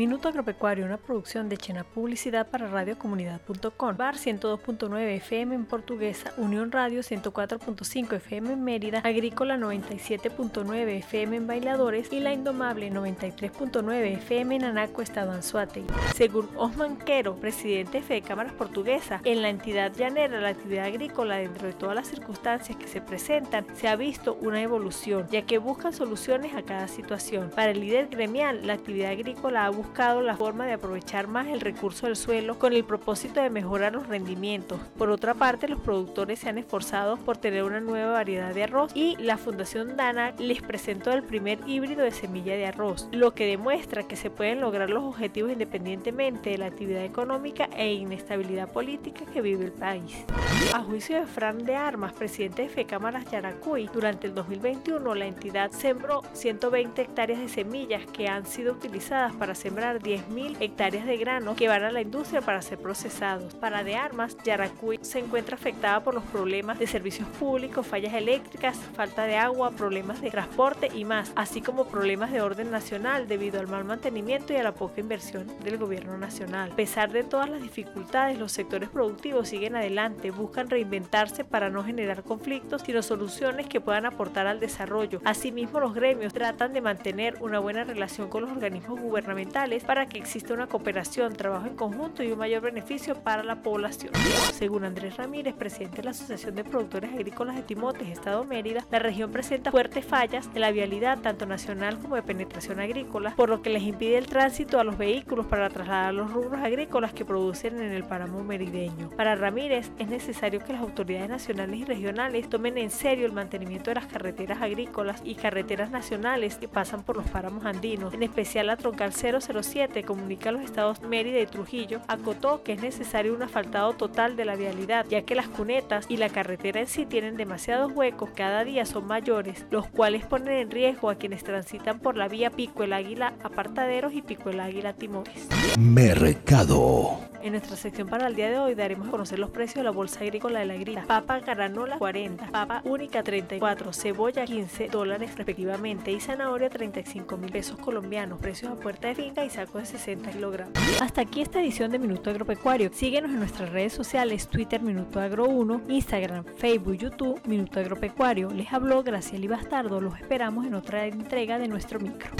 Minuto Agropecuario, una producción de Chena Publicidad para radiocomunidad.com. Bar 102.9 FM en Portuguesa, Unión Radio 104.5 FM en Mérida, Agrícola 97.9 FM en Bailadores y La Indomable 93.9 FM en Anaco, Estado Anzuate. Según Osman Quero, presidente de Cámaras Portuguesa, en la entidad llanera la actividad agrícola dentro de todas las circunstancias que se presentan se ha visto una evolución, ya que buscan soluciones a cada situación. Para el líder gremial, la actividad agrícola ha buscado la forma de aprovechar más el recurso del suelo con el propósito de mejorar los rendimientos. Por otra parte, los productores se han esforzado por tener una nueva variedad de arroz y la Fundación Dana les presentó el primer híbrido de semilla de arroz, lo que demuestra que se pueden lograr los objetivos independientemente de la actividad económica e inestabilidad política que vive el país. A juicio de Fran de Armas, presidente de FECámaras Yaracuy, durante el 2021 la entidad sembró 120 hectáreas de semillas que han sido utilizadas para sembrar 10.000 hectáreas de grano que van a la industria para ser procesados. Para de Armas, Yaracuy se encuentra afectada por los problemas de servicios públicos, fallas eléctricas, falta de agua, problemas de transporte y más, así como problemas de orden nacional debido al mal mantenimiento y a la poca inversión del gobierno nacional. A pesar de todas las dificultades, los sectores productivos siguen adelante, buscan reinventarse para no generar conflictos, sino soluciones que puedan aportar al desarrollo. Asimismo, los gremios tratan de mantener una buena relación con los organismos gubernamentales para que exista una cooperación, trabajo en conjunto y un mayor beneficio para la población. Según Andrés Ramírez, presidente de la Asociación de Productores Agrícolas de Timotes, Estado Mérida, la región presenta fuertes fallas en la vialidad tanto nacional como de penetración agrícola, por lo que les impide el tránsito a los vehículos para trasladar los rubros agrícolas que producen en el páramo merideño. Para Ramírez, es necesario que las autoridades nacionales y regionales tomen en serio el mantenimiento de las carreteras agrícolas y carreteras nacionales que pasan por los páramos andinos, en especial la troncal 007 comunica a los estados Mérida y Trujillo, acotó que es necesario un asfaltado total de la vialidad, ya que las cunetas y la carretera en sí tienen demasiados huecos, cada día son mayores, los cuales ponen en riesgo a quienes transitan por la vía Pico el Águila Apartaderos y Pico el Águila Timores. Mercado. En nuestra sección para el día de hoy daremos a conocer los precios de la bolsa agrícola de la grita. Papa granola 40, papa única 34, cebolla 15 dólares respectivamente y zanahoria 35 mil pesos colombianos. Precios a puerta de finca y sacos de 60 kilogramos. Hasta aquí esta edición de Minuto Agropecuario. Síguenos en nuestras redes sociales, Twitter Minuto Agro 1, Instagram, Facebook, YouTube Minuto Agropecuario. Les habló Graciela Bastardo. Los esperamos en otra entrega de nuestro micro.